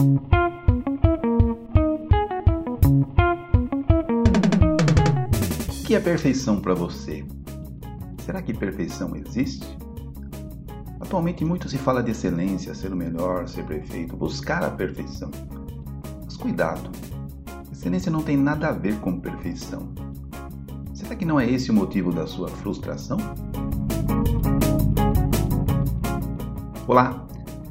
O que é perfeição para você? Será que perfeição existe? Atualmente muito se fala de excelência, ser o melhor, ser perfeito, buscar a perfeição. Mas cuidado, excelência não tem nada a ver com perfeição. Será que não é esse o motivo da sua frustração? Olá,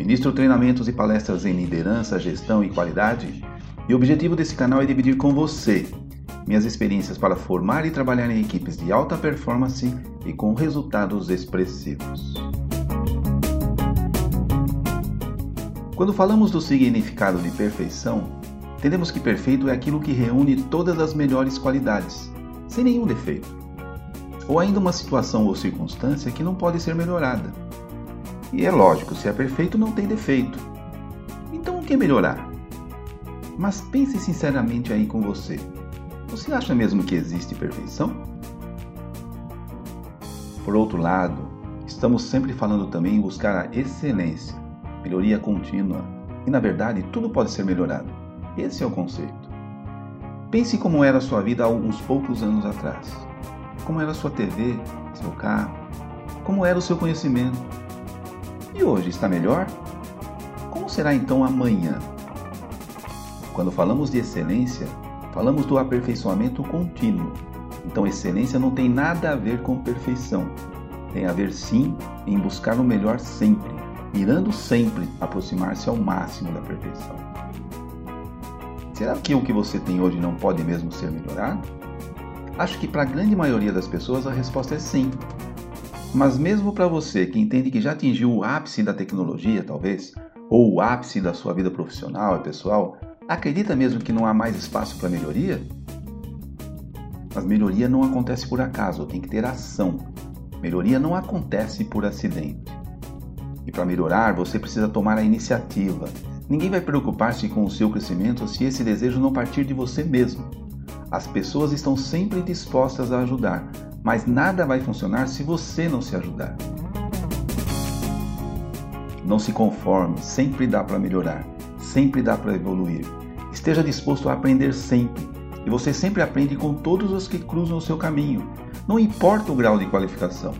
Ministro treinamentos e palestras em liderança, gestão e qualidade, e o objetivo desse canal é dividir com você minhas experiências para formar e trabalhar em equipes de alta performance e com resultados expressivos. Quando falamos do significado de perfeição, entendemos que perfeito é aquilo que reúne todas as melhores qualidades, sem nenhum defeito. Ou ainda uma situação ou circunstância que não pode ser melhorada e é lógico, se é perfeito, não tem defeito. Então o que melhorar? Mas pense sinceramente aí com você. Você acha mesmo que existe perfeição? Por outro lado, estamos sempre falando também em buscar a excelência, melhoria contínua. E na verdade, tudo pode ser melhorado. Esse é o conceito. Pense como era a sua vida há uns poucos anos atrás. Como era a sua TV, seu carro, como era o seu conhecimento, e hoje está melhor? Como será então amanhã? Quando falamos de excelência, falamos do aperfeiçoamento contínuo. Então, excelência não tem nada a ver com perfeição. Tem a ver sim em buscar o melhor sempre, mirando sempre aproximar-se ao máximo da perfeição. Será que o que você tem hoje não pode mesmo ser melhorado? Acho que para a grande maioria das pessoas a resposta é sim. Mas mesmo para você que entende que já atingiu o ápice da tecnologia, talvez, ou o ápice da sua vida profissional e pessoal, acredita mesmo que não há mais espaço para melhoria? Mas melhoria não acontece por acaso, tem que ter ação. Melhoria não acontece por acidente. E para melhorar, você precisa tomar a iniciativa. Ninguém vai preocupar-se com o seu crescimento se esse desejo não partir de você mesmo. As pessoas estão sempre dispostas a ajudar, mas nada vai funcionar se você não se ajudar. Não se conforme, sempre dá para melhorar, sempre dá para evoluir. Esteja disposto a aprender sempre, e você sempre aprende com todos os que cruzam o seu caminho, não importa o grau de qualificação.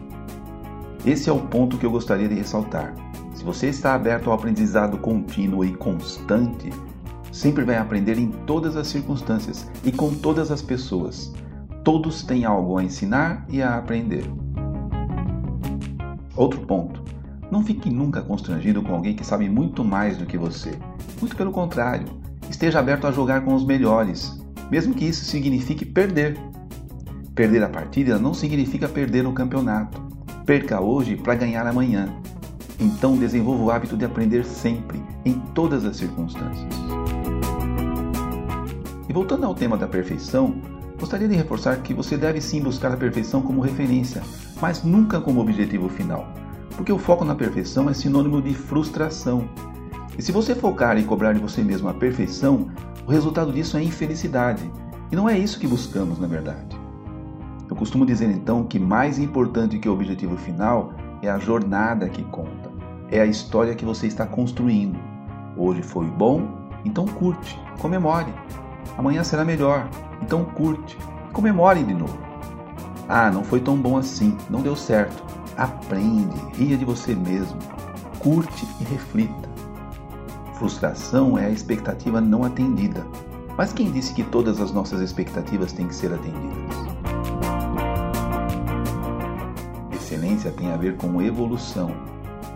Esse é o ponto que eu gostaria de ressaltar. Se você está aberto ao aprendizado contínuo e constante, sempre vai aprender em todas as circunstâncias e com todas as pessoas. Todos têm algo a ensinar e a aprender. Outro ponto. Não fique nunca constrangido com alguém que sabe muito mais do que você. Muito pelo contrário, esteja aberto a jogar com os melhores, mesmo que isso signifique perder. Perder a partida não significa perder o campeonato. Perca hoje para ganhar amanhã. Então desenvolva o hábito de aprender sempre, em todas as circunstâncias. E voltando ao tema da perfeição, Gostaria de reforçar que você deve sim buscar a perfeição como referência, mas nunca como objetivo final, porque o foco na perfeição é sinônimo de frustração. E se você focar em cobrar de você mesmo a perfeição, o resultado disso é infelicidade. E não é isso que buscamos, na verdade. Eu costumo dizer então que mais importante que o objetivo final é a jornada que conta, é a história que você está construindo. Hoje foi bom, então curte, comemore. Amanhã será melhor, então curte, comemore de novo. Ah, não foi tão bom assim, não deu certo. Aprende, ria de você mesmo, curte e reflita. Frustração é a expectativa não atendida. Mas quem disse que todas as nossas expectativas têm que ser atendidas? Excelência tem a ver com evolução.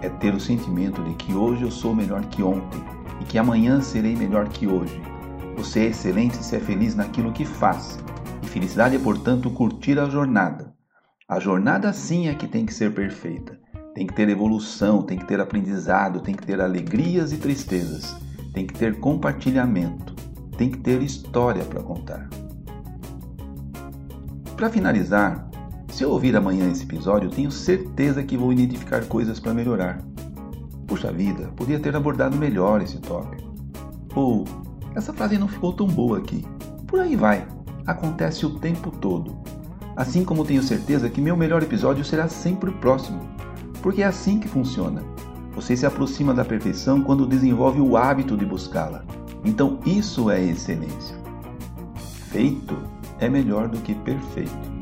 É ter o sentimento de que hoje eu sou melhor que ontem e que amanhã serei melhor que hoje você é excelente se é feliz naquilo que faz. E felicidade é, portanto, curtir a jornada. A jornada sim é que tem que ser perfeita. Tem que ter evolução, tem que ter aprendizado, tem que ter alegrias e tristezas. tem que ter compartilhamento, tem que ter história para contar. Para finalizar, se eu ouvir amanhã esse episódio, tenho certeza que vou identificar coisas para melhorar. Puxa vida, podia ter abordado melhor esse tópico. Ou, essa frase não ficou tão boa aqui. Por aí vai. Acontece o tempo todo. Assim como tenho certeza que meu melhor episódio será sempre o próximo. Porque é assim que funciona. Você se aproxima da perfeição quando desenvolve o hábito de buscá-la. Então isso é excelência. Feito é melhor do que perfeito.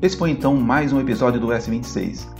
Esse foi então mais um episódio do S26